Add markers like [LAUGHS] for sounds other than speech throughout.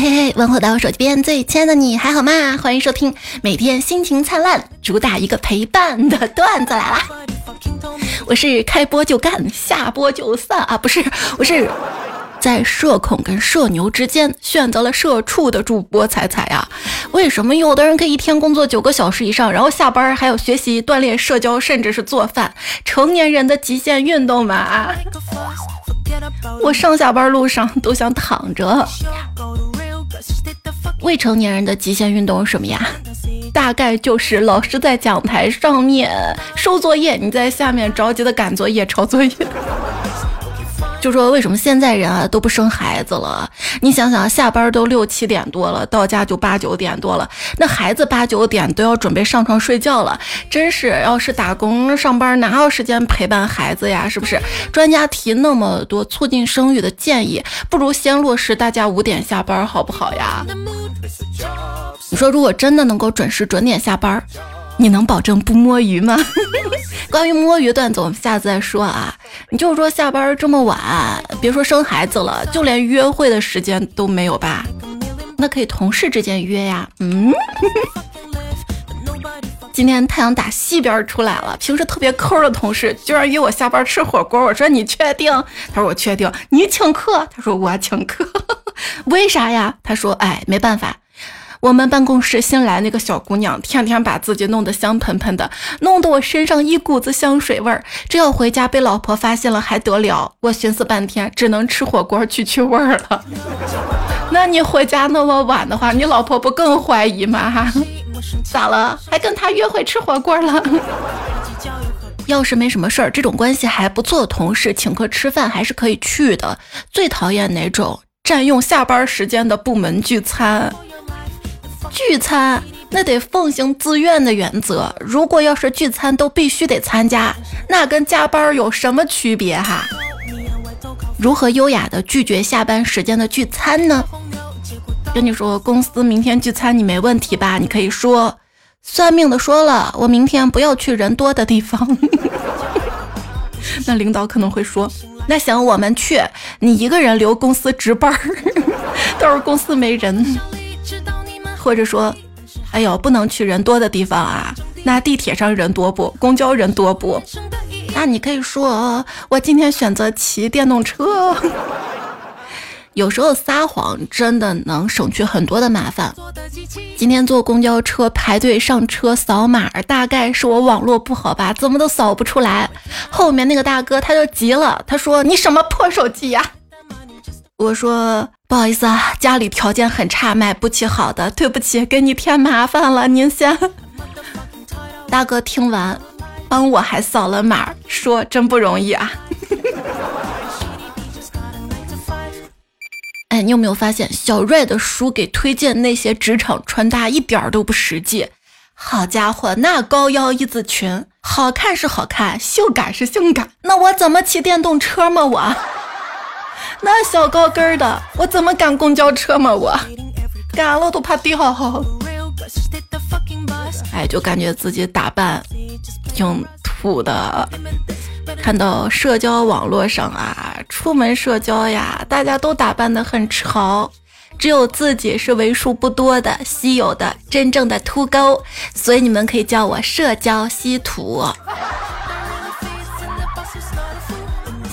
嘿嘿嘿，问候到我手机边最亲爱的你还好吗？欢迎收听每天心情灿烂，主打一个陪伴的段子来啦！我是开播就干，下播就散啊，不是，我是。在社恐跟社牛之间选择了社畜的主播彩彩呀？为什么有的人可以一天工作九个小时以上，然后下班还要学习、锻炼、社交，甚至是做饭？成年人的极限运动嘛？[LAUGHS] 我上下班路上都想躺着。未成年人的极限运动是什么呀？大概就是老师在讲台上面收作业，你在下面着急的赶作业、抄作业。就说为什么现在人啊都不生孩子了？你想想，下班都六七点多了，到家就八九点多了，那孩子八九点都要准备上床睡觉了，真是要是打工上班哪有时间陪伴孩子呀？是不是？专家提那么多促进生育的建议，不如先落实大家五点下班好不好呀？你说如果真的能够准时准点下班？你能保证不摸鱼吗？[LAUGHS] 关于摸鱼段子，我们下次再说啊。你就说下班这么晚，别说生孩子了，就连约会的时间都没有吧？那可以同事之间约呀。嗯。[LAUGHS] 今天太阳打西边出来了，平时特别抠的同事居然约我下班吃火锅。我说你确定？他说我确定。你请客？他说我请客。[LAUGHS] 为啥呀？他说哎，没办法。我们办公室新来那个小姑娘，天天把自己弄得香喷喷的，弄得我身上一股子香水味儿。这要回家被老婆发现了还得了？我寻思半天，只能吃火锅去去味儿了。那你回家那么晚的话，你老婆不更怀疑吗？咋了？还跟他约会吃火锅了？要是没什么事儿，这种关系还不错的同事请客吃饭还是可以去的。最讨厌哪种占用下班时间的部门聚餐？聚餐那得奉行自愿的原则，如果要是聚餐都必须得参加，那跟加班有什么区别哈？如何优雅的拒绝下班时间的聚餐呢？跟你说，公司明天聚餐你没问题吧？你可以说，算命的说了，我明天不要去人多的地方。[LAUGHS] 那领导可能会说，那行我们去，你一个人留公司值班，到时候公司没人。或者说，哎呦，不能去人多的地方啊！那地铁上人多不？公交人多不？那你可以说，我今天选择骑电动车。[LAUGHS] 有时候撒谎真的能省去很多的麻烦。今天坐公交车排队上车扫码，大概是我网络不好吧，怎么都扫不出来。后面那个大哥他就急了，他说：“你什么破手机呀？”我说。不好意思啊，家里条件很差，买不起好的，对不起，给你添麻烦了，您先。[LAUGHS] 大哥听完，帮我还扫了码，说真不容易啊。[LAUGHS] 哎，你有没有发现小瑞的书给推荐那些职场穿搭一点都不实际？好家伙，那高腰一字裙，好看是好看，性感是性感，那我怎么骑电动车嘛我？那小高跟儿的，我怎么赶公交车嘛？我赶了都怕掉。哎，就感觉自己打扮挺土的。看到社交网络上啊，出门社交呀，大家都打扮的很潮，只有自己是为数不多的、稀有的、真正的秃钩。所以你们可以叫我社交稀土。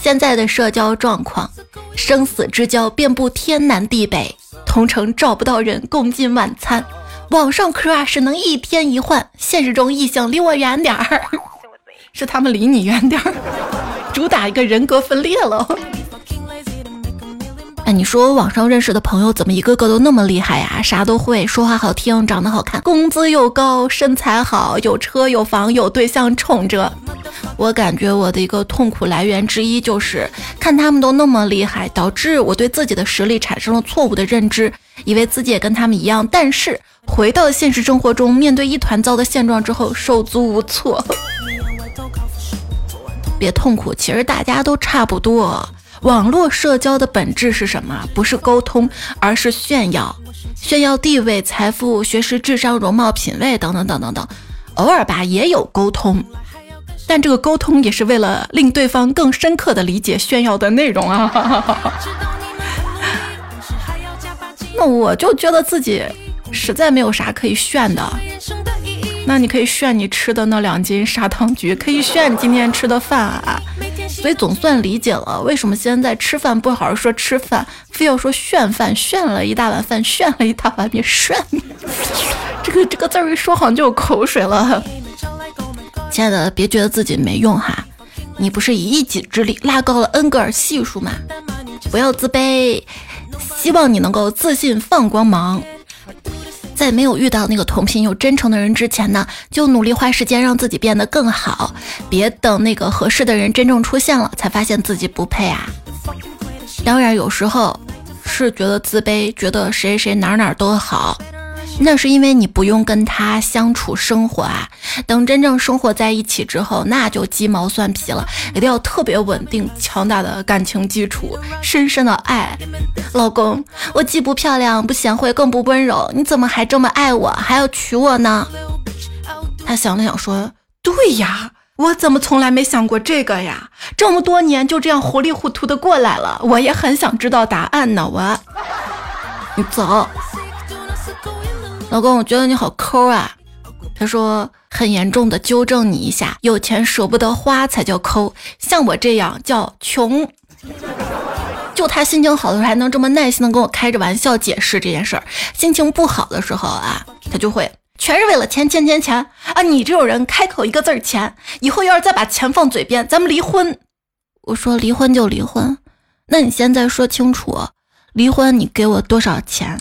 现在的社交状况。生死之交遍布天南地北，同城找不到人共进晚餐。网上 crush 能一天一换，现实中异性离我远点儿，是他们离你远点儿，主打一个人格分裂了。哎，你说网上认识的朋友怎么一个个都那么厉害呀？啥都会，说话好听，长得好看，工资又高，身材好，有车有房有对象宠着。我感觉我的一个痛苦来源之一就是看他们都那么厉害，导致我对自己的实力产生了错误的认知，以为自己也跟他们一样。但是回到现实生活中，面对一团糟的现状之后，手足无措。别痛苦，其实大家都差不多。网络社交的本质是什么？不是沟通，而是炫耀，炫耀地位、财富、学识、智商、容貌、品味等等等等等。偶尔吧，也有沟通，但这个沟通也是为了令对方更深刻的理解炫耀的内容啊。[LAUGHS] 那我就觉得自己实在没有啥可以炫的。那你可以炫你吃的那两斤砂糖橘，可以炫你今天吃的饭啊。所以总算理解了为什么现在吃饭不好好说吃饭，非要说炫饭，炫了一大碗饭，炫了一大碗米，炫。[LAUGHS] 这个这个字儿一说好像就有口水了。亲爱的，别觉得自己没用哈，你不是以一己之力拉高了恩格尔系数吗？不要自卑，希望你能够自信放光芒。在没有遇到那个同频又真诚的人之前呢，就努力花时间让自己变得更好，别等那个合适的人真正出现了，才发现自己不配啊。当然，有时候是觉得自卑，觉得谁谁哪哪都好。那是因为你不用跟他相处生活啊，等真正生活在一起之后，那就鸡毛蒜皮了。一定要特别稳定、强大的感情基础，深深的爱。老公，我既不漂亮、不贤惠、更不温柔，你怎么还这么爱我，还要娶我呢？他想了想说：“对呀，我怎么从来没想过这个呀？这么多年就这样糊里糊涂的过来了，我也很想知道答案呢。我，[LAUGHS] 你走。”老公，我觉得你好抠啊。他说很严重的纠正你一下，有钱舍不得花才叫抠，像我这样叫穷。就他心情好的时候还能这么耐心的跟我开着玩笑解释这件事儿，心情不好的时候啊，他就会全是为了钱钱钱钱啊！你这种人开口一个字儿钱，以后要是再把钱放嘴边，咱们离婚。我说离婚就离婚，那你现在说清楚，离婚你给我多少钱？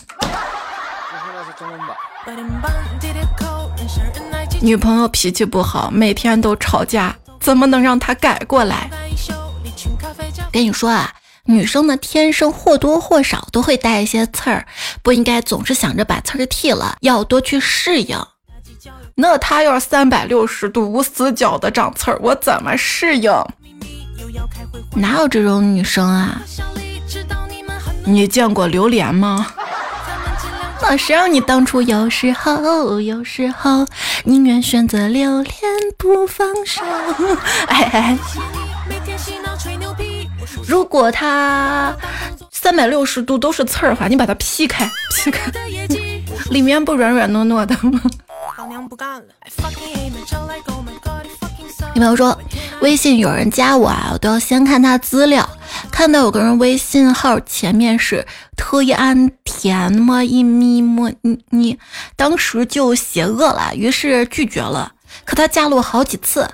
女朋友脾气不好，每天都吵架，怎么能让她改过来？跟你说啊，女生呢天生或多或少都会带一些刺儿，不应该总是想着把刺儿剃了，要多去适应。那她要是三百六十度无死角的长刺儿，我怎么适应？哪有这种女生啊？你见过榴莲吗？那谁让你当初有时候有时候宁愿选择留恋不放手？[LAUGHS] 哎哎，如果他三百六十度都是刺儿的话，你把它劈开，劈开，[LAUGHS] 里面不软软糯糯的吗？老娘不干了！女朋友说，微信有人加我啊，我都要先看他资料，看到有个人微信号前面是特安甜么一咪么你你，当时就邪恶了，于是拒绝了。可他加了我好几次，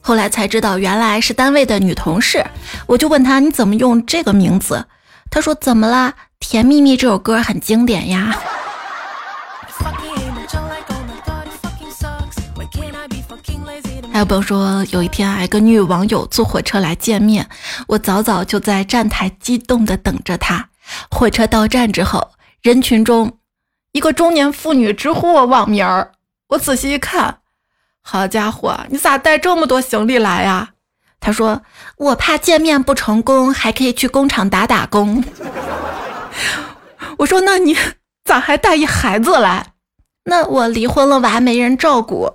后来才知道原来是单位的女同事，我就问他你怎么用这个名字，他说怎么啦？甜蜜蜜这首歌很经典呀。还有朋友说，有一天啊，一个女网友坐火车来见面，我早早就在站台激动的等着她。火车到站之后，人群中一个中年妇女直呼我网名儿。我仔细一看，好家伙，你咋带这么多行李来呀？她说我怕见面不成功，还可以去工厂打打工。[LAUGHS] 我说那你 [LAUGHS] 咋还带一孩子来？那我离婚了，娃没人照顾。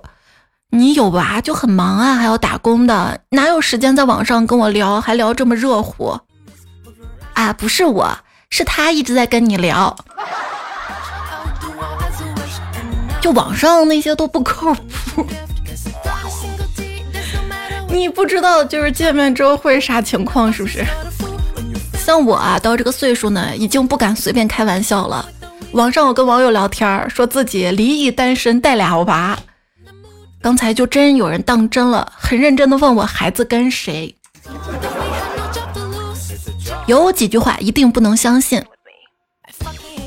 你有娃就很忙啊，还要打工的，哪有时间在网上跟我聊，还聊这么热乎？啊，不是我，是他一直在跟你聊，就网上那些都不靠谱。[LAUGHS] 你不知道，就是见面之后会啥情况，是不是？像我啊，到这个岁数呢，已经不敢随便开玩笑了。网上我跟网友聊天，说自己离异单身，带俩娃。刚才就真有人当真了，很认真的问我孩子跟谁。有几句话一定不能相信。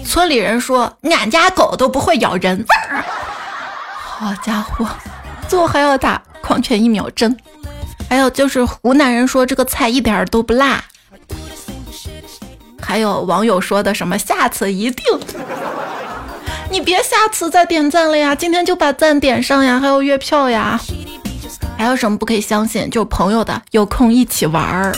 村里人说俺家狗都不会咬人。好家伙，最后还要打狂犬疫苗针。还有就是湖南人说这个菜一点都不辣。还有网友说的什么下次一定。你别下次再点赞了呀！今天就把赞点上呀！还有月票呀！还有什么不可以相信？就朋友的，有空一起玩儿。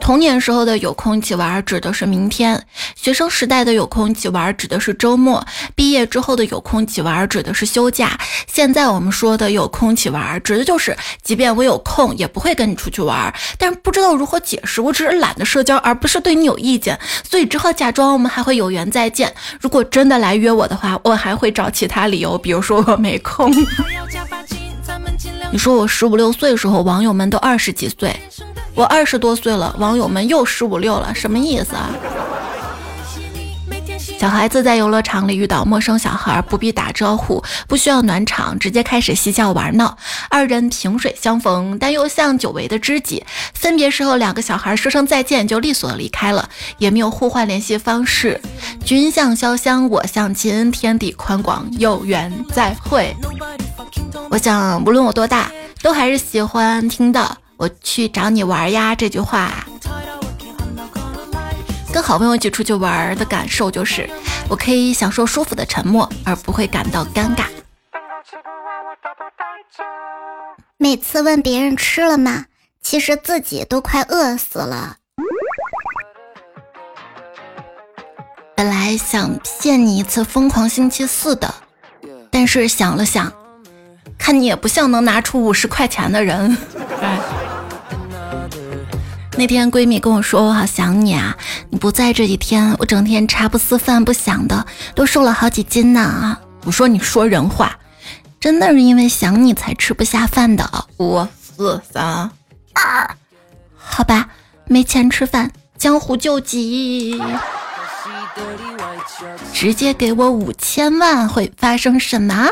童年时候的有空一起玩儿指的是明天，学生时代的有空一起玩指的是周末，毕业之后的有空一起玩指的是休假。现在我们说的有空一起玩，指的就是即便我有空，也不会跟你出去玩，但是不知道如何解释，我只是懒得社交，而不是对你有意见，所以只好假装我们还会有缘再见。如果真的来约我的话，我还会找其他理由，比如说我没空。[LAUGHS] 你说我十五六岁的时候，网友们都二十几岁。我二十多岁了，网友们又十五六了，什么意思啊？小孩子在游乐场里遇到陌生小孩，不必打招呼，不需要暖场，直接开始嬉笑玩闹。二人萍水相逢，但又像久违的知己。分别时候，两个小孩说声再见就利索的离开了，也没有互换联系方式。君向潇湘，我向秦，天地宽广，有缘再会。我想，无论我多大，都还是喜欢听到。我去找你玩呀！这句话，跟好朋友一起出去玩的感受就是，我可以享受舒服的沉默，而不会感到尴尬。每次问别人吃了吗，其实自己都快饿死了。本来想骗你一次疯狂星期四的，但是想了想，看你也不像能拿出五十块钱的人。那天闺蜜跟我说：“我好想你啊！你不在这几天，我整天茶不思饭不想的，都瘦了好几斤呢。”我说：“你说人话，真的是因为想你才吃不下饭的。”五四三二，好吧，没钱吃饭，江湖救急，直接给我五千万，会发生什么？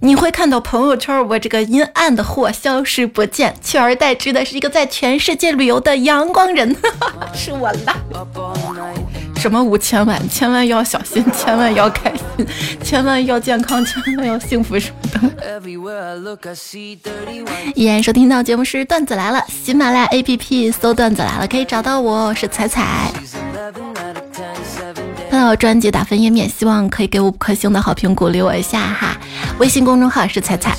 你会看到朋友圈，我这个阴暗的货消失不见，取而代之的是一个在全世界旅游的阳光人，[LAUGHS] 是我啦。什么五千万，千万要小心，千万要开心，[LAUGHS] 千万要健康，千万要幸福什么的。依然收听到节目是段子来了，喜马拉雅 APP 搜段子来了可以找到我，我是彩彩。看到专辑打分页面，希望可以给我五颗星的好评，鼓励我一下哈。微信公众号是彩彩。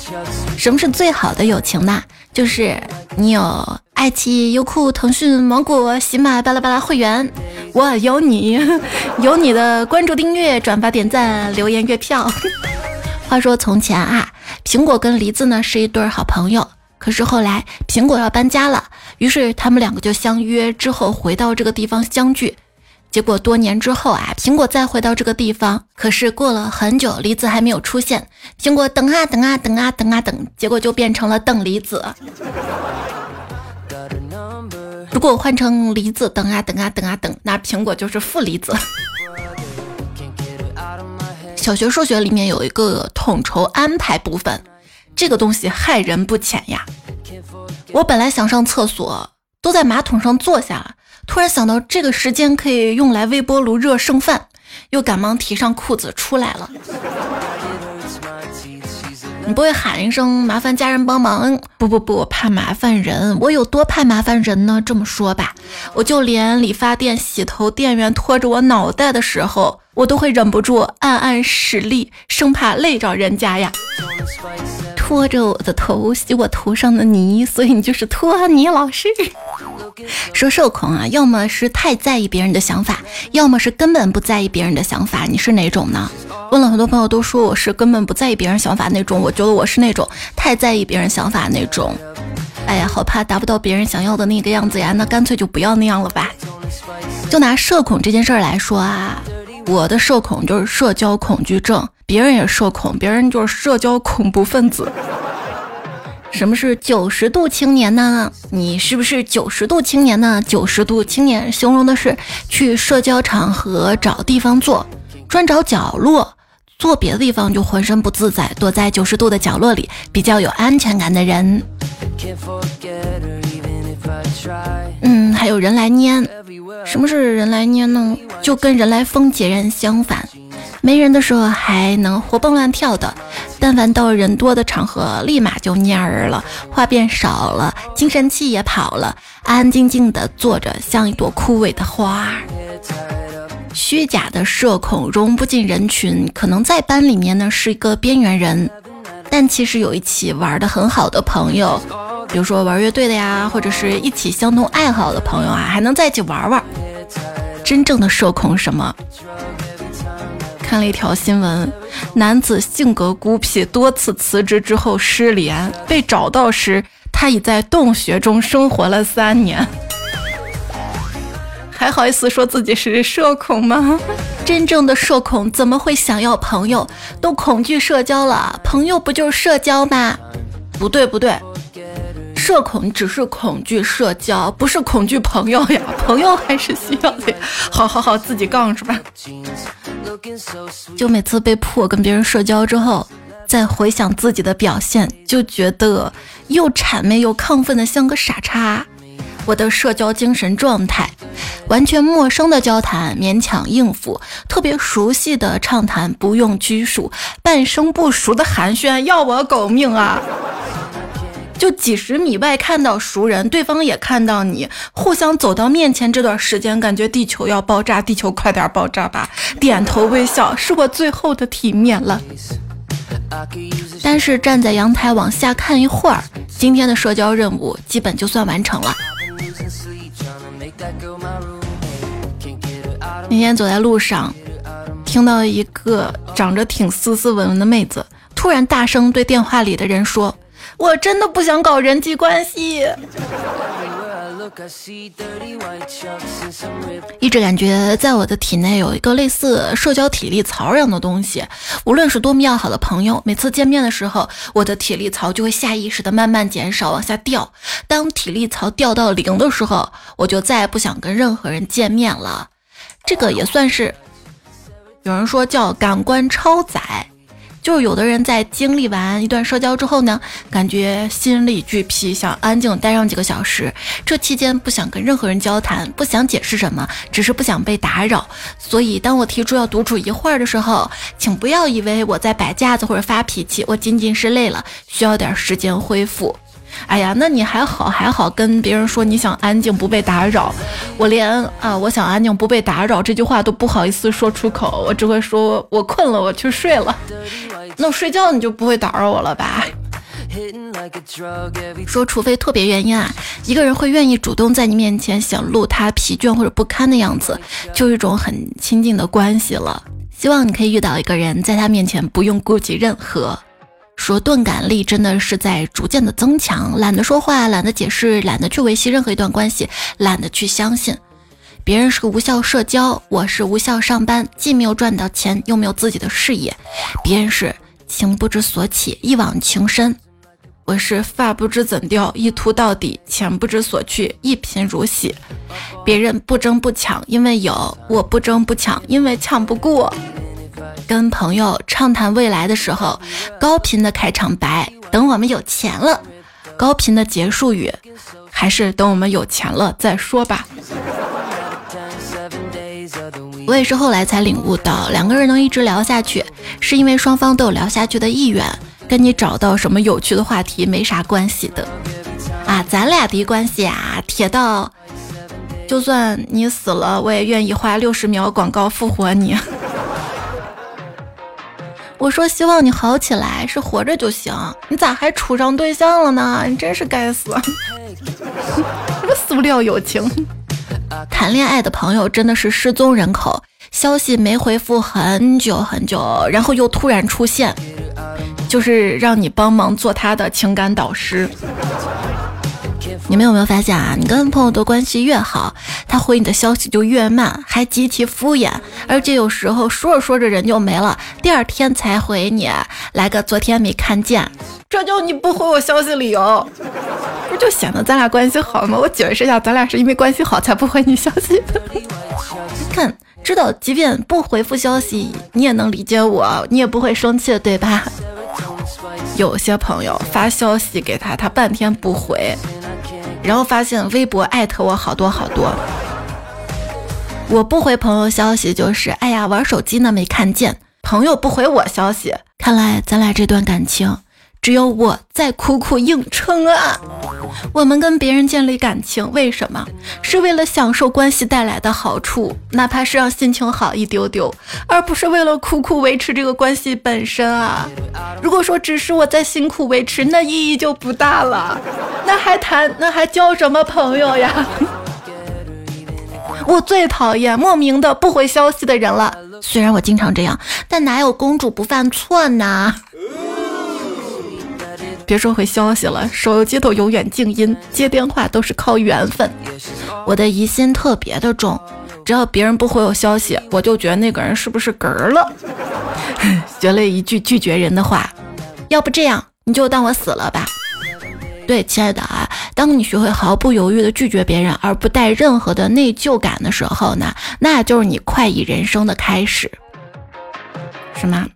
什么是最好的友情呢？就是你有爱奇艺、优酷、腾讯、芒果、喜马巴拉巴拉会员，我有你，[LAUGHS] 有你的关注、订阅、转发、点赞、留言、月票。[LAUGHS] 话说从前啊，苹果跟梨子呢是一对好朋友，可是后来苹果要搬家了，于是他们两个就相约之后回到这个地方相聚。结果多年之后啊，苹果再回到这个地方，可是过了很久，梨子还没有出现。苹果等啊等啊等啊等啊等，结果就变成了等离子。如果换成离子等啊等啊等啊等，那苹果就是负离子。小学数学里面有一个统筹安排部分，这个东西害人不浅呀。我本来想上厕所，都在马桶上坐下了。突然想到这个时间可以用来微波炉热剩饭，又赶忙提上裤子出来了。你不会喊一声麻烦家人帮忙？不不不，怕麻烦人。我有多怕麻烦人呢？这么说吧，我就连理发店洗头店员拖着我脑袋的时候，我都会忍不住暗暗使力，生怕累着人家呀。拖着我的头洗我头上的泥，所以你就是托尼老师。[LAUGHS] 说社恐啊，要么是太在意别人的想法，要么是根本不在意别人的想法。你是哪种呢？问了很多朋友，都说我是根本不在意别人想法那种。我觉得我是那种太在意别人想法那种。哎呀，好怕达不到别人想要的那个样子呀，那干脆就不要那样了吧。就拿社恐这件事儿来说啊。我的社恐就是社交恐惧症，别人也社恐，别人就是社交恐怖分子。什么是九十度青年呢？你是不是九十度青年呢？九十度青年形容的是去社交场合找地方坐，专找角落，坐别的地方就浑身不自在，躲在九十度的角落里比较有安全感的人。嗯，还有人来蔫。什么是人来蔫呢？就跟人来疯截然相反。没人的时候还能活蹦乱跳的，但凡到人多的场合，立马就蔫儿了，话变少了，精神气也跑了，安安静静的坐着，像一朵枯萎的花。虚假的社恐，融不进人群，可能在班里面呢是一个边缘人，但其实有一起玩的很好的朋友。比如说玩乐队的呀，或者是一起相同爱好的朋友啊，还能在一起玩玩。真正的社恐什么？看了一条新闻，男子性格孤僻，多次辞职之后失联，被找到时，他已在洞穴中生活了三年。[LAUGHS] 还好意思说自己是社恐吗？真正的社恐怎么会想要朋友？都恐惧社交了，朋友不就是社交吗？不对不对，社恐只是恐惧社交，不是恐惧朋友呀。[LAUGHS] 朋友还是需要的。好好好，自己杠是吧？就每次被迫跟别人社交之后，再回想自己的表现，就觉得又谄媚又亢奋的像个傻叉。我的社交精神状态，完全陌生的交谈勉强应付，特别熟悉的畅谈不用拘束，半生不熟的寒暄要我狗命啊！就几十米外看到熟人，对方也看到你，互相走到面前这段时间，感觉地球要爆炸，地球快点爆炸吧！点头微笑是我最后的体面了。但是站在阳台往下看一会儿，今天的社交任务基本就算完成了。那天走在路上，听到一个长着挺斯斯文文的妹子，突然大声对电话里的人说：“我真的不想搞人际关系。”一直感觉在我的体内有一个类似社交体力槽一样的东西，无论是多么要好的朋友，每次见面的时候，我的体力槽就会下意识的慢慢减少，往下掉。当体力槽掉到零的时候，我就再也不想跟任何人见面了。这个也算是，有人说叫感官超载。就是有的人在经历完一段社交之后呢，感觉心力俱疲，想安静待上几个小时。这期间不想跟任何人交谈，不想解释什么，只是不想被打扰。所以当我提出要独处一会儿的时候，请不要以为我在摆架子或者发脾气，我仅仅是累了，需要点时间恢复。哎呀，那你还好还好，跟别人说你想安静不被打扰，我连啊我想安静不被打扰这句话都不好意思说出口，我只会说我困了，我去睡了。那我睡觉你就不会打扰我了吧？说除非特别原因啊，一个人会愿意主动在你面前显露他疲倦或者不堪的样子，就一种很亲近的关系了。希望你可以遇到一个人，在他面前不用顾及任何。说钝感力真的是在逐渐的增强，懒得说话，懒得解释，懒得去维系任何一段关系，懒得去相信别人是个无效社交，我是无效上班，既没有赚到钱，又没有自己的事业。别人是情不知所起，一往情深，我是发不知怎掉，一秃到底，钱不知所去，一贫如洗。别人不争不抢，因为有；我不争不抢，因为抢不过。跟朋友畅谈未来的时候，高频的开场白，等我们有钱了；高频的结束语，还是等我们有钱了再说吧。我也是后来才领悟到，两个人能一直聊下去，是因为双方都有聊下去的意愿，跟你找到什么有趣的话题没啥关系的。啊，咱俩的关系啊，铁到，就算你死了，我也愿意花六十秒广告复活你。我说希望你好起来，是活着就行。你咋还处上对象了呢？你真是该死！什么塑料友情？谈恋爱的朋友真的是失踪人口，消息没回复很久很久，然后又突然出现，就是让你帮忙做他的情感导师。你们有没有发现啊？你跟朋友的关系越好，他回你的消息就越慢，还极其敷衍，而且有时候说着说着人就没了，第二天才回你，来个昨天没看见，这就你不回我消息理由，不就显得咱俩关系好吗？我解释一下，咱俩是因为关系好才不回你消息的。[LAUGHS] 看，知道即便不回复消息，你也能理解我，你也不会生气的，对吧？有些朋友发消息给他，他半天不回。然后发现微博艾特我好多好多，我不回朋友消息就是哎呀玩手机呢没看见，朋友不回我消息，看来咱俩这段感情只有我在苦苦硬撑啊！我们跟别人建立感情，为什么？是为了享受关系带来的好处，哪怕是让心情好一丢丢，而不是为了苦苦维持这个关系本身啊！如果说只是我在辛苦维持，那意义就不大了，那还谈，那还交什么朋友呀？[LAUGHS] 我最讨厌莫名的不回消息的人了。虽然我经常这样，但哪有公主不犯错呢？别说回消息了，手机都永远静音，接电话都是靠缘分。我的疑心特别的重，只要别人不回我消息，我就觉得那个人是不是嗝了。[LAUGHS] 学了一句拒绝人的话，要不这样，你就当我死了吧。对，亲爱的啊，当你学会毫不犹豫的拒绝别人，而不带任何的内疚感的时候呢，那就是你快意人生的开始。什么？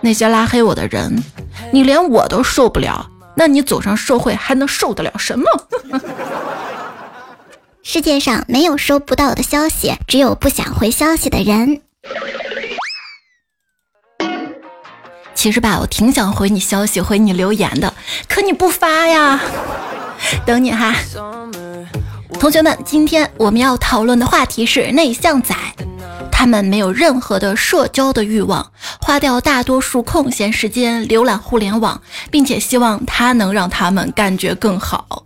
那些拉黑我的人，你连我都受不了。那你走上社会还能受得了什么？[LAUGHS] 世界上没有收不到的消息，只有不想回消息的人。其实吧，我挺想回你消息、回你留言的，可你不发呀。[LAUGHS] 等你哈，同学们，今天我们要讨论的话题是内向仔。他们没有任何的社交的欲望，花掉大多数空闲时间浏览互联网，并且希望它能让他们感觉更好。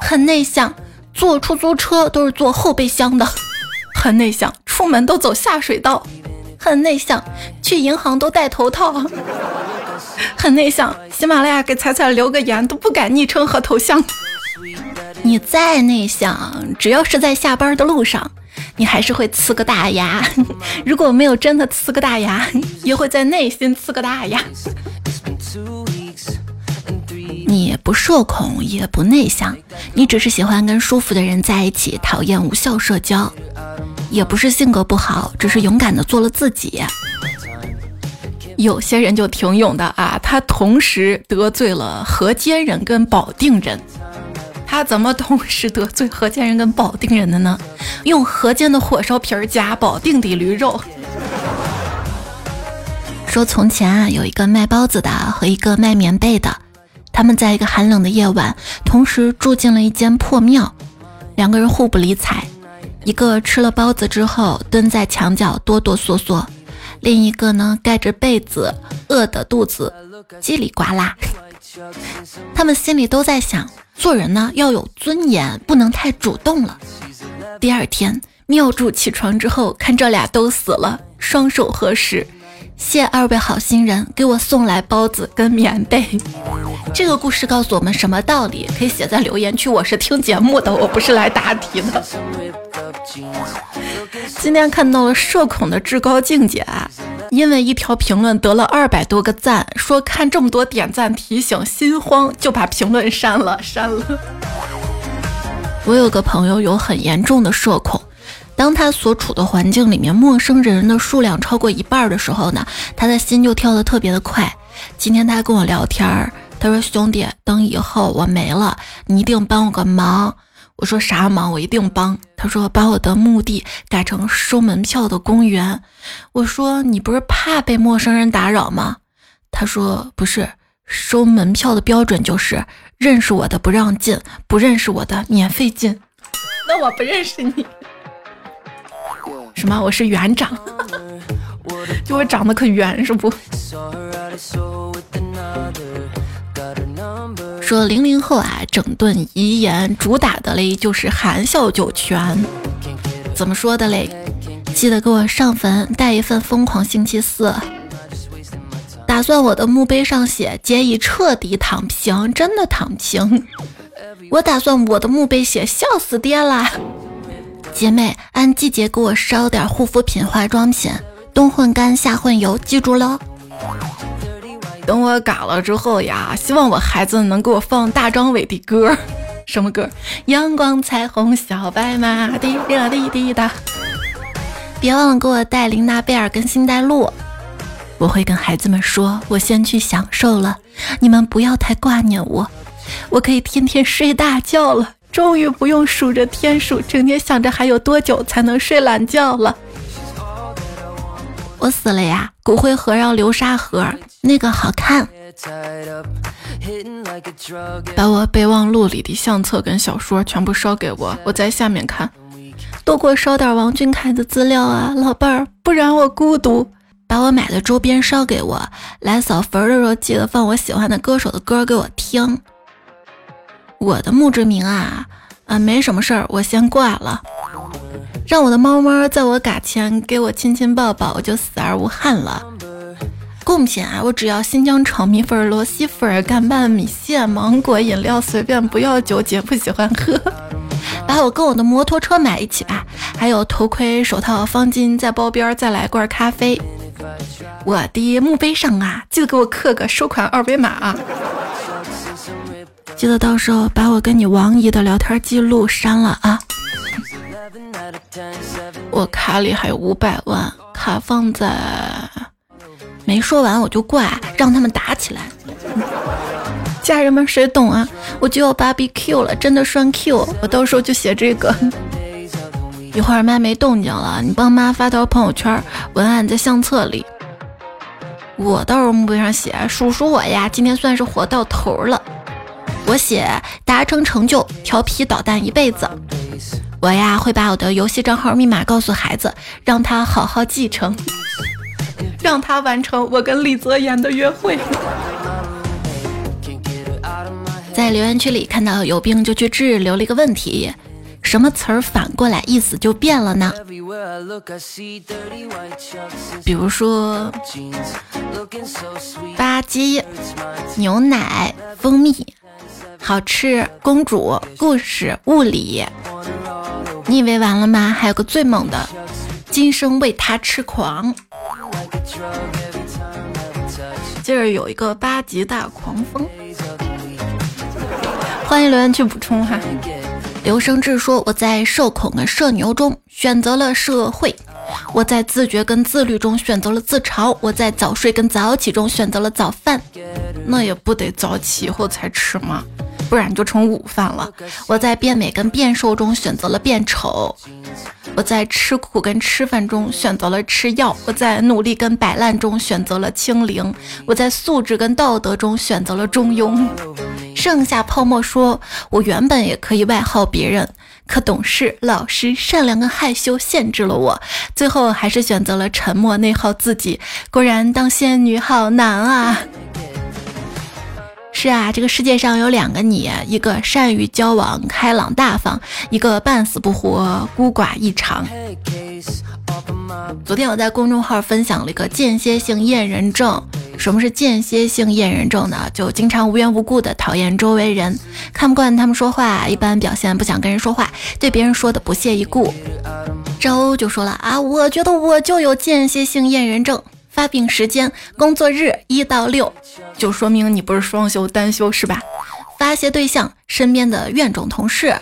很内向，坐出租车都是坐后备箱的。很内向，出门都走下水道。很内向，去银行都戴头套。很内向，喜马拉雅给彩彩留个言都不改昵称和头像。你再内向，只要是在下班的路上。你还是会呲个大牙，[LAUGHS] 如果没有真的呲个大牙，[LAUGHS] 也会在内心呲个大牙。你不社恐也不内向，你只是喜欢跟舒服的人在一起，讨厌无效社交，也不是性格不好，只是勇敢的做了自己。有些人就挺勇的啊，他同时得罪了河间人跟保定人。他怎么同时得罪河间人跟保定人的呢？用河间的火烧皮儿夹保定的驴肉。说从前啊，有一个卖包子的和一个卖棉被的，他们在一个寒冷的夜晚，同时住进了一间破庙。两个人互不理睬，一个吃了包子之后蹲在墙角哆哆嗦嗦，另一个呢盖着被子，饿得肚子叽里呱啦。他们心里都在想。做人呢要有尊严，不能太主动了。第二天，庙主起床之后，看这俩都死了，双手合十，谢二位好心人给我送来包子跟棉被。[LAUGHS] 这个故事告诉我们什么道理？可以写在留言区。我是听节目的，我不是来答题的。[LAUGHS] 今天看到了社恐的至高境界。因为一条评论得了二百多个赞，说看这么多点赞提醒心慌，就把评论删了删了。我有个朋友有很严重的社恐，当他所处的环境里面陌生人的数量超过一半的时候呢，他的心就跳得特别的快。今天他跟我聊天，他说：“兄弟，等以后我没了，你一定帮我个忙。”我说啥忙？我一定帮。他说把我的墓地改成收门票的公园。我说你不是怕被陌生人打扰吗？他说不是，收门票的标准就是认识我的不让进，不认识我的免费进。[LAUGHS] 那我不认识你。什么？我是园长？[LAUGHS] 就我长得可圆是不？说零零后啊，整顿遗言主打的嘞就是含笑九泉。怎么说的嘞？记得给我上坟带一份《疯狂星期四》，打算我的墓碑上写“姐已彻底躺平”，真的躺平。我打算我的墓碑写“笑死爹啦”。姐妹，按季节给我捎点护肤品、化妆品，冬混干，夏混油，记住喽。等我嘎了之后呀，希望我孩子能给我放大张伟的歌，什么歌？阳光彩虹小白马，滴答滴滴答。别忘了给我带琳娜贝尔跟星黛露。我会跟孩子们说，我先去享受了，你们不要太挂念我，我可以天天睡大觉了，终于不用数着天数，整天想着还有多久才能睡懒觉了。我死了呀，骨灰盒要流沙盒，那个好看，把我备忘录里的相册跟小说全部烧给我，我在下面看。多给我烧点王俊凯的资料啊，老伴儿，不然我孤独。把我买的周边烧给我，来扫坟的时候记得放我喜欢的歌手的歌给我听。我的墓志铭啊，啊，没什么事儿，我先挂了。让我的猫猫在我嘎前给我亲亲抱抱，我就死而无憾了。贡品啊，我只要新疆炒米粉、螺蛳粉、干拌米线、芒果饮料，随便不要酒，姐不喜欢喝。[LAUGHS] 把我跟我的摩托车买一起吧，还有头盔、手套、方巾，在包边再来罐咖啡。我的墓碑上啊，记得给我刻个收款二维码啊！记得到时候把我跟你王姨的聊天记录删了啊！[LAUGHS] 我卡里还有五百万，卡放在……没说完我就挂，让他们打起来。家人们谁懂啊？我就要芭比 Q 了，真的双 Q，我到时候就写这个。一会儿妈没动静了，你帮妈发条朋友圈，文案在相册里。我到时候墓碑上写：叔叔我呀，今天算是活到头了。我写达成成就，调皮捣蛋一辈子。我呀会把我的游戏账号密码告诉孩子，让他好好继承，让他完成我跟李泽言的约会。在留言区里看到有病就去治，留了一个问题。什么词儿反过来意思就变了呢？比如说，吧唧、牛奶、蜂蜜、好吃、公主、故事、物理。你以为完了吗？还有个最猛的，今生为他痴狂。接着有一个八级大狂风，欢迎留言区补充哈。刘生志说：“我在社恐跟社牛中选择了社会，我在自觉跟自律中选择了自嘲，我在早睡跟早起中选择了早饭。那也不得早起以后才吃吗？不然就成午饭了。我在变美跟变瘦中选择了变丑，我在吃苦跟吃饭中选择了吃药，我在努力跟摆烂中选择了清零，我在素质跟道德中选择了中庸。”剩下泡沫说：“我原本也可以外耗别人，可懂事、老实、善良跟害羞限制了我，最后还是选择了沉默、内耗自己。果然当仙女好难啊！是啊，这个世界上有两个你，一个善于交往、开朗大方，一个半死不活、孤寡异常。”昨天我在公众号分享了一个间歇性厌人症。什么是间歇性厌人症呢？就经常无缘无故的讨厌周围人，看不惯他们说话，一般表现不想跟人说话，对别人说的不屑一顾。周就说了啊，我觉得我就有间歇性厌人症，发病时间工作日一到六，就说明你不是双休单休是吧？发泄对象身边的怨种同事，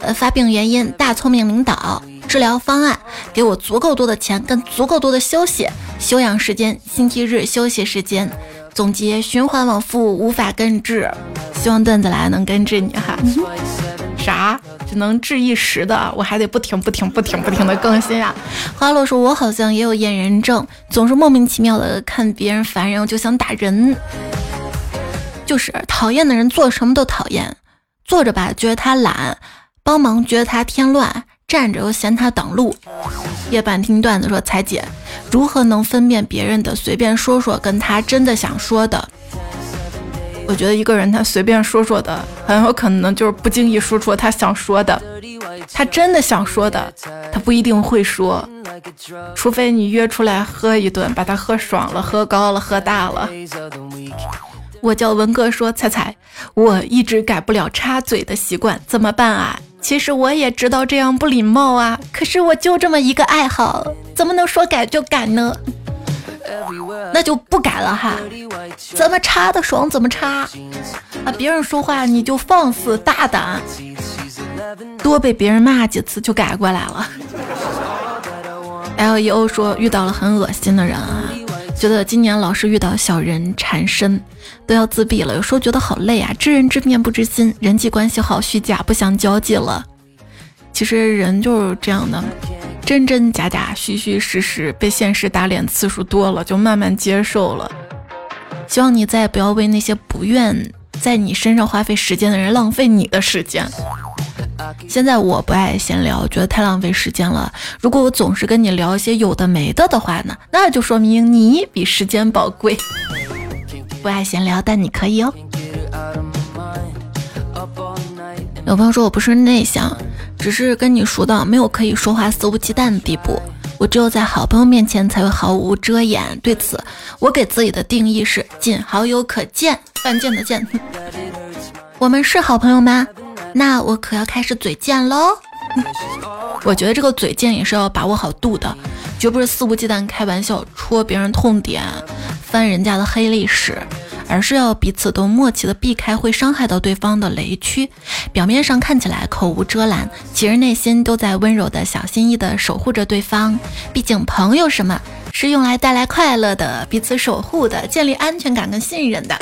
呃，发病原因大聪明领导。治疗方案，给我足够多的钱跟足够多的休息休养时间，星期日休息时间，总结循环往复无法根治，希望段子来能根治你哈。啥？只能治一时的，我还得不停不停不停不停的更新啊。花落说，我好像也有厌人症，总是莫名其妙的看别人烦人，我就想打人。就是讨厌的人做什么都讨厌，坐着吧觉得他懒，帮忙觉得他添乱。站着又嫌他挡路。夜半听段子说：“彩姐，如何能分辨别人的随便说说跟他真的想说的？”我觉得一个人他随便说说的，很有可能就是不经意说出他想说的。他真的想说的，他不一定会说，除非你约出来喝一顿，把他喝爽了、喝高了、喝大了。我叫文哥说：“彩彩，我一直改不了插嘴的习惯，怎么办啊？”其实我也知道这样不礼貌啊，可是我就这么一个爱好，怎么能说改就改呢？那就不改了哈，怎么插的爽怎么插啊！别人说话你就放肆大胆，多被别人骂几次就改过来了。[LAUGHS] L E O 说遇到了很恶心的人啊。觉得今年老是遇到小人缠身，都要自闭了。有时候觉得好累啊，知人知面不知心，人际关系好虚假，不想交际了。其实人就是这样的，真真假假，虚虚实实，被现实打脸次数多了，就慢慢接受了。希望你再也不要为那些不愿在你身上花费时间的人浪费你的时间。现在我不爱闲聊，觉得太浪费时间了。如果我总是跟你聊一些有的没的的话呢，那就说明你比时间宝贵。不爱闲聊，但你可以哦。有朋友说我不是内向，只是跟你熟到没有可以说话肆无忌惮的地步。我只有在好朋友面前才会毫无遮掩。对此，我给自己的定义是：仅好友可见，犯贱的贱。我们是好朋友吗？那我可要开始嘴贱喽。我觉得这个嘴贱也是要把握好度的，绝不是肆无忌惮开玩笑戳别人痛点，翻人家的黑历史。而是要彼此都默契的避开会伤害到对方的雷区，表面上看起来口无遮拦，其实内心都在温柔的小心翼翼的守护着对方。毕竟朋友什么是用来带来快乐的，彼此守护的，建立安全感跟信任的。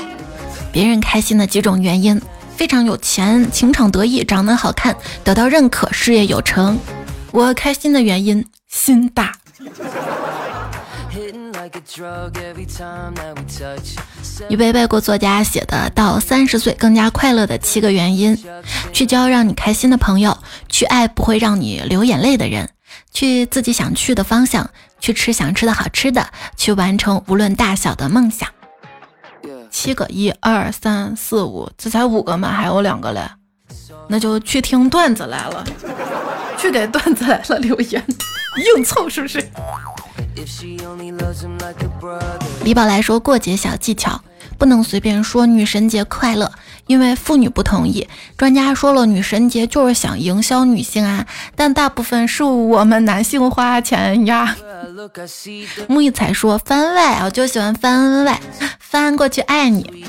别人开心的几种原因：非常有钱，情场得意，长得好看，得到认可，事业有成。我开心的原因：心大。于贝贝国作家写的《到三十岁更加快乐的七个原因》，去交让你开心的朋友，去爱不会让你流眼泪的人，去自己想去的方向，去吃想吃的好吃的，去完成无论大小的梦想。七个，一二三四五，这才五个嘛，还有两个嘞，那就去听段子来了，去给段子来了留言，硬凑是不是？李宝来说过节小技巧，不能随便说女神节快乐，因为妇女不同意。专家说了，女神节就是想营销女性啊，但大部分是我们男性花钱呀。[LAUGHS] 木易彩说番外，我就喜欢番外，翻过去爱你。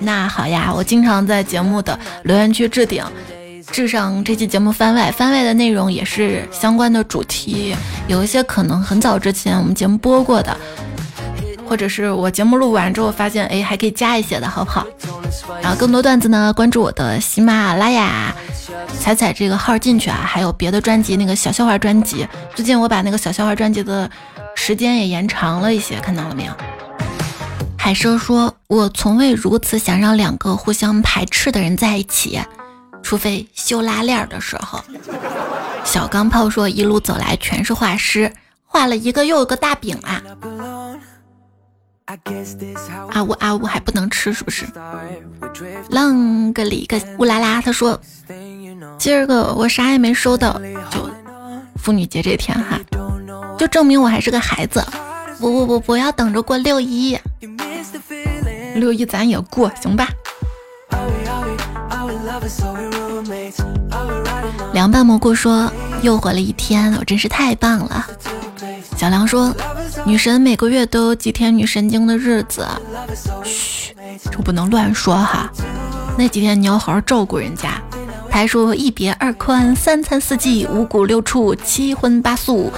那好呀，我经常在节目的留言区置顶。至上这期节目番外，番外的内容也是相关的主题，有一些可能很早之前我们节目播过的，或者是我节目录完之后发现，哎，还可以加一些的好不好？然后更多段子呢，关注我的喜马拉雅，彩彩这个号进去啊，还有别的专辑，那个小笑话专辑，最近我把那个小笑话专辑的时间也延长了一些，看到了没有？海蛇说，我从未如此想让两个互相排斥的人在一起。除非修拉链的时候，小钢炮说一路走来全是画师，画了一个又一个大饼啊！啊呜啊呜还不能吃是不是？啷个里个乌拉拉，他说今儿个我啥也没收到，就妇女节这天哈，就证明我还是个孩子。不不不，不要等着过六一，六一咱也过行吧？凉拌蘑菇说：“又活了一天，我真是太棒了。”小梁说：“女神每个月都有几天女神经的日子，嘘，这不能乱说哈。那几天你要好好照顾人家。”他说：“一别二宽，三餐四季，五谷六畜，七荤八素，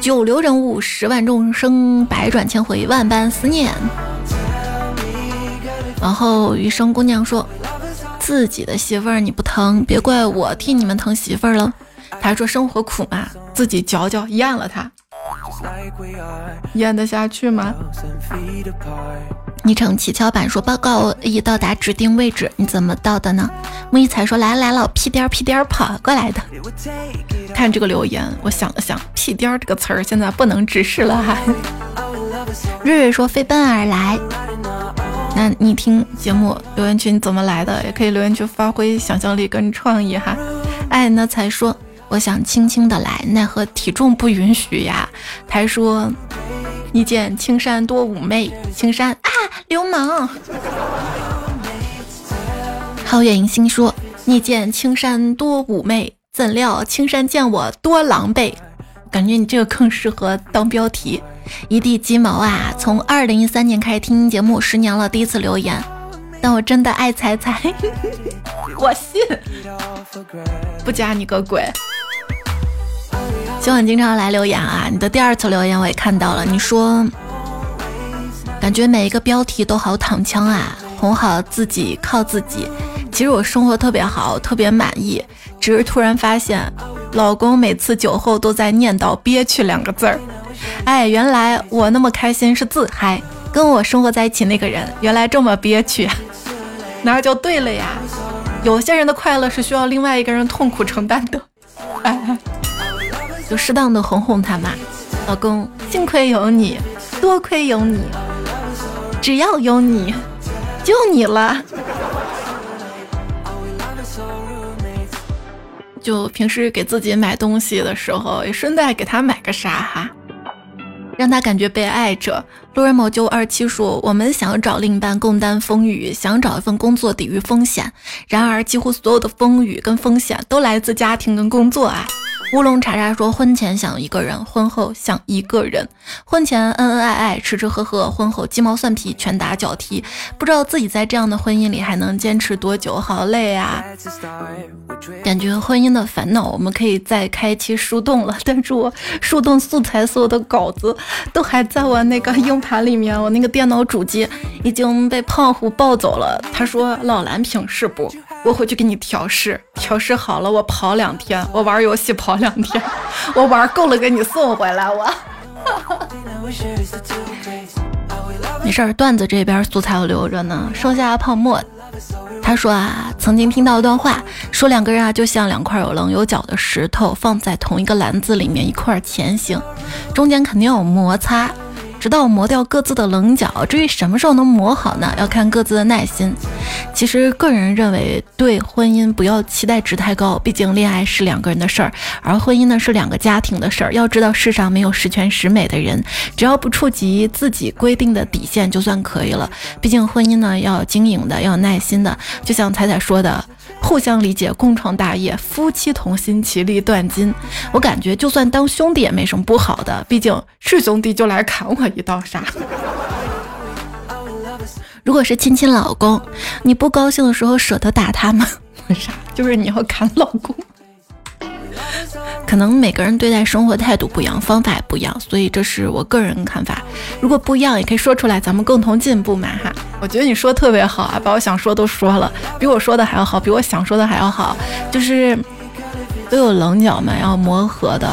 九流人物，十万众生，百转千回，万般思念。”然后余生姑娘说。自己的媳妇儿你不疼，别怪我替你们疼媳妇儿了。他说生活苦嘛，自己嚼嚼咽了它，咽得下去吗？昵称七巧板说报告已到达指定位置，你怎么到的呢？木一才说来了来了，屁颠儿屁颠儿跑过来的。看这个留言，我想了想，屁颠儿这个词儿现在不能直视了哈。瑞瑞说飞奔而来。那你听节目留言区你怎么来的？也可以留言区发挥想象力跟创意哈。哎，那才说我想轻轻的来，奈何体重不允许呀。他说你见青山多妩媚，青山啊流氓。[LAUGHS] 皓月迎新说你见青山多妩媚，怎料青山见我多狼狈。感觉你这个更适合当标题。一地鸡毛啊！从二零一三年开始听节目，十年了，第一次留言，但我真的爱彩彩，[LAUGHS] 我信，不加你个鬼！就很经常来留言啊！你的第二次留言我也看到了，你说感觉每一个标题都好躺枪啊，哄好自己靠自己。其实我生活特别好，特别满意，只是突然发现，老公每次酒后都在念叨“憋屈”两个字儿。哎，原来我那么开心是自嗨，跟我生活在一起那个人原来这么憋屈，那就对了呀。有些人的快乐是需要另外一个人痛苦承担的，哎，[LAUGHS] 就适当的哄哄他嘛。老公，幸亏有你，多亏有你，只要有你，就你了。就平时给自己买东西的时候，也顺带给他买个啥哈。让他感觉被爱着。路人某就二七说：“我们想找另一半共担风雨，想找一份工作抵御风险。然而，几乎所有的风雨跟风险都来自家庭跟工作啊。”乌龙茶茶说：“婚前想一个人，婚后想一个人。婚前恩恩爱爱，吃吃喝喝，婚后鸡毛蒜皮，拳打脚踢。不知道自己在这样的婚姻里还能坚持多久，好累啊！感觉婚姻的烦恼，我们可以再开一期树洞了。但是我树洞素材所有的稿子都还在我那个硬盘里面，我那个电脑主机已经被胖虎抱走了。他说：老蓝平是不？”我回去给你调试，调试好了，我跑两天，我玩游戏跑两天，我玩够了给你送回来。我，没事儿，段子这边素材我留着呢。剩下泡沫，他说啊，曾经听到一段话，说两个人啊就像两块有棱有角的石头放在同一个篮子里面一块前行，中间肯定有摩擦。直到磨掉各自的棱角，至于什么时候能磨好呢？要看各自的耐心。其实个人认为，对婚姻不要期待值太高，毕竟恋爱是两个人的事儿，而婚姻呢是两个家庭的事儿。要知道世上没有十全十美的人，只要不触及自己规定的底线就算可以了。毕竟婚姻呢要经营的，要耐心的。就像彩彩说的。互相理解，共创大业，夫妻同心，其利断金。我感觉，就算当兄弟也没什么不好的，毕竟是兄弟就来砍我一刀啥。如果是亲亲老公，你不高兴的时候舍得打他吗？啥？[LAUGHS] 就是你要砍老公。可能每个人对待生活态度不一样，方法也不一样，所以这是我个人看法。如果不一样，也可以说出来，咱们共同进步嘛哈。我觉得你说特别好啊，把我想说都说了，比我说的还要好，比我想说的还要好。就是都有棱角嘛，要磨合的。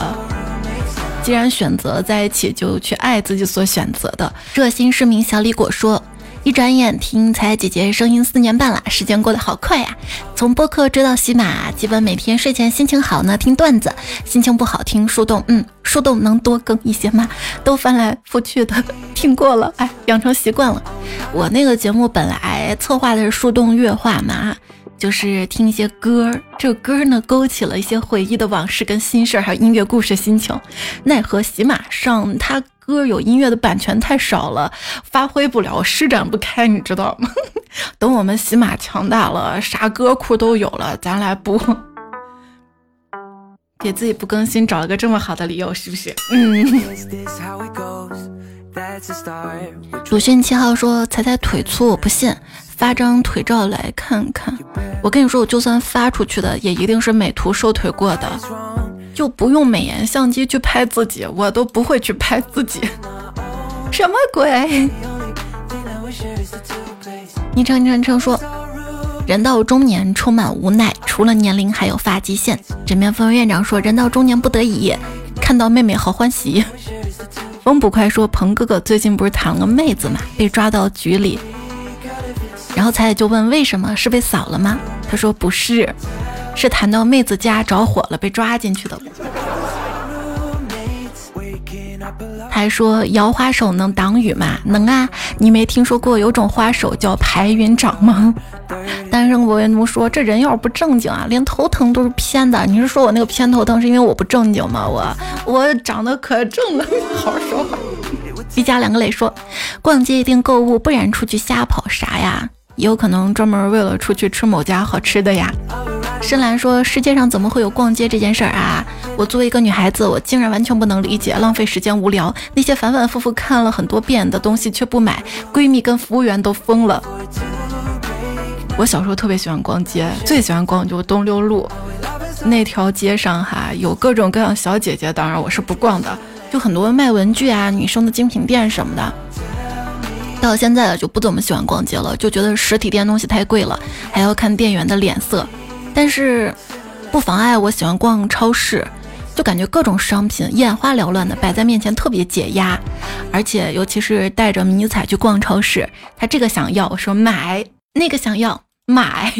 既然选择在一起，就去爱自己所选择的。热心市民小李果说。一转眼听彩姐姐声音四年半了，时间过得好快呀！从播客追到喜马，基本每天睡前心情好呢听段子，心情不好听树洞。嗯，树洞能多更一些吗？都翻来覆去的听过了，哎，养成习惯了。我那个节目本来策划的是树洞月话嘛，就是听一些歌，这歌呢勾起了一些回忆的往事跟心事，还有音乐故事心情。奈何喜马上它。歌有音乐的版权太少了，发挥不了，施展不开，你知道吗？[LAUGHS] 等我们喜马强大了，啥歌库都有了，咱来播，给自己不更新找了个这么好的理由，是不是？嗯。鲁迅七号说：“猜猜腿粗，我不信，发张腿照来看看。”我跟你说，我就算发出去的，也一定是美图瘦腿过的。就不用美颜相机去拍自己，我都不会去拍自己，[LAUGHS] 什么鬼？昵称昵称称说，人到中年充满无奈，除了年龄还有发际线。枕边风院长说，人到中年不得已，看到妹妹好欢喜。风捕快说，鹏哥哥最近不是谈了个妹子嘛，被抓到局里，然后彩彩就问为什么是被扫了吗？他说不是。是谈到妹子家着火了，被抓进去的。他还说摇花手能挡雨吗？能啊！你没听说过有种花手叫排云掌吗？单身国为奴说这人要是不正经啊，连头疼都是偏的。你是说我那个偏头疼是因为我不正经吗？我我长得可正了，好 [LAUGHS] 好说话。一家两个磊说逛街一定购物，不然出去瞎跑啥呀？也有可能专门为了出去吃某家好吃的呀。深蓝说：“世界上怎么会有逛街这件事儿啊？我作为一个女孩子，我竟然完全不能理解，浪费时间无聊。那些反反复复看了很多遍的东西却不买，闺蜜跟服务员都疯了。我小时候特别喜欢逛街，最喜欢逛就是东六路那条街上哈，有各种各样小姐姐。当然我是不逛的，就很多卖文具啊、女生的精品店什么的。到现在了就不怎么喜欢逛街了，就觉得实体店东西太贵了，还要看店员的脸色。”但是，不妨碍我喜欢逛超市，就感觉各种商品眼花缭乱的摆在面前，特别解压。而且尤其是带着迷彩去逛超市，他这个想要，我说买；那个想要买，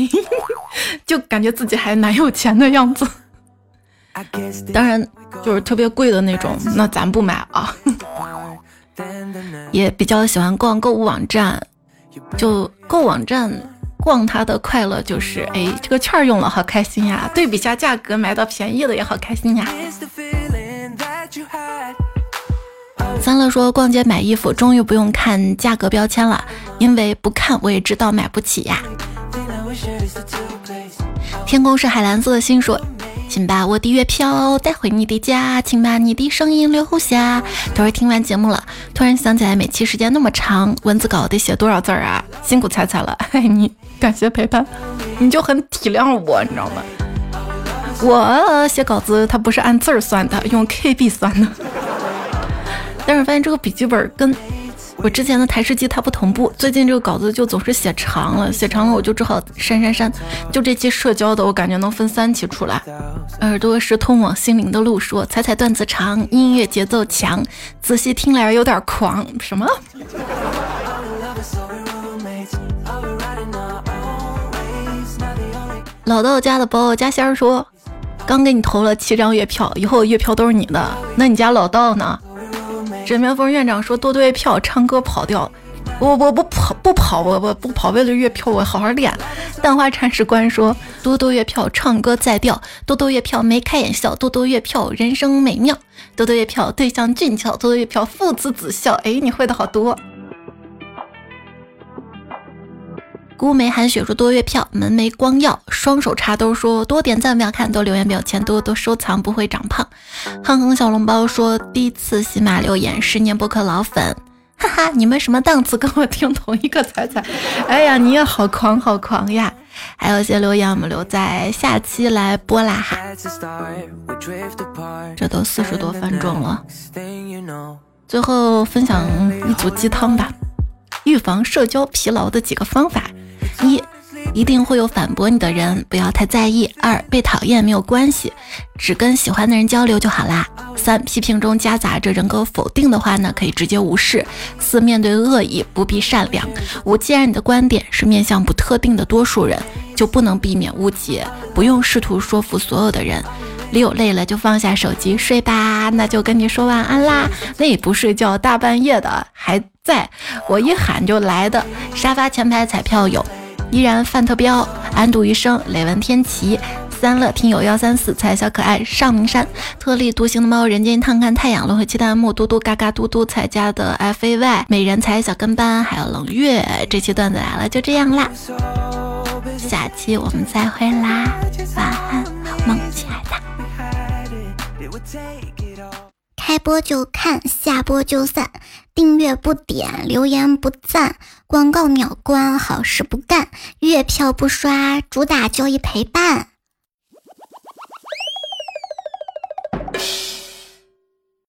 [LAUGHS] 就感觉自己还蛮有钱的样子。当然，就是特别贵的那种，那咱不买啊。[LAUGHS] 也比较喜欢逛购物网站，就购物网站逛它的快乐就是，哎，这个券用了好开心呀！对比下价格，买到便宜的也好开心呀。三乐说，逛街买衣服终于不用看价格标签了，因为不看我也知道买不起呀。天空是海蓝色的心说。请把我的月票带回你的家，请把你的声音留下。等会听完节目了，突然想起来每期时间那么长，文字稿得写多少字啊？辛苦彩彩了，爱 [LAUGHS] 你，感谢陪伴，你就很体谅我，你知道吗？我写稿子它不是按字儿算的，用 KB 算的。但是发现这个笔记本跟。我之前的台式机它不同步，最近这个稿子就总是写长了，写长了我就只好删删删。就这期社交的，我感觉能分三期出来。耳朵是通往心灵的路，说彩彩段子长，音乐节奏强，仔细听来有点狂。什么？老道家的包家仙儿说，刚给你投了七张月票，以后月票都是你的。那你家老道呢？枕边风院长说：“多多月票，唱歌跑调。我我不跑不跑，我我不跑，为了月票，我好好练。”蛋花铲屎官说：“多多月票，唱歌在调。多多月票，眉开眼笑。多多月票，人生美妙。多多月票，对象俊俏。多多月票，父慈子孝。”哎，你会的好多。孤梅寒雪说多月票，门楣光耀，双手插兜说多点赞不要看，多留言不要钱，多多收藏不会长胖。哼哼小笼包说第一次喜马留言，十年播客老粉，哈哈，你们什么档次跟我听同一个彩彩？哎呀，你也好狂好狂呀！还有一些留言我们留在下期来播啦哈。这都四十多分钟了，最后分享一组鸡汤吧，预防社交疲劳的几个方法。一，一定会有反驳你的人，不要太在意。二，被讨厌没有关系，只跟喜欢的人交流就好啦。三，批评中夹杂着人格否定的话呢，可以直接无视。四，面对恶意不必善良。五，既然你的观点是面向不特定的多数人，就不能避免误解，不用试图说服所有的人。六，累了就放下手机睡吧，那就跟你说晚安啦。那也不睡觉，大半夜的还在，我一喊就来的。沙发前排彩票有。依然范特彪，安度余生，雷文天齐，三乐听友幺三四，彩小可爱，上明山，特立独行的猫，人间一趟看太阳，轮回期待木嘟嘟，嘎嘎嘟嘟，彩家的 [LAUGHS] F A Y，美人才小跟班，还有冷月，这期段子来了，就这样啦，下期我们再会啦，晚安，好梦，亲爱的。开播就看，下播就散，订阅不点，留言不赞，广告秒关，好事不干，月票不刷，主打交易陪伴。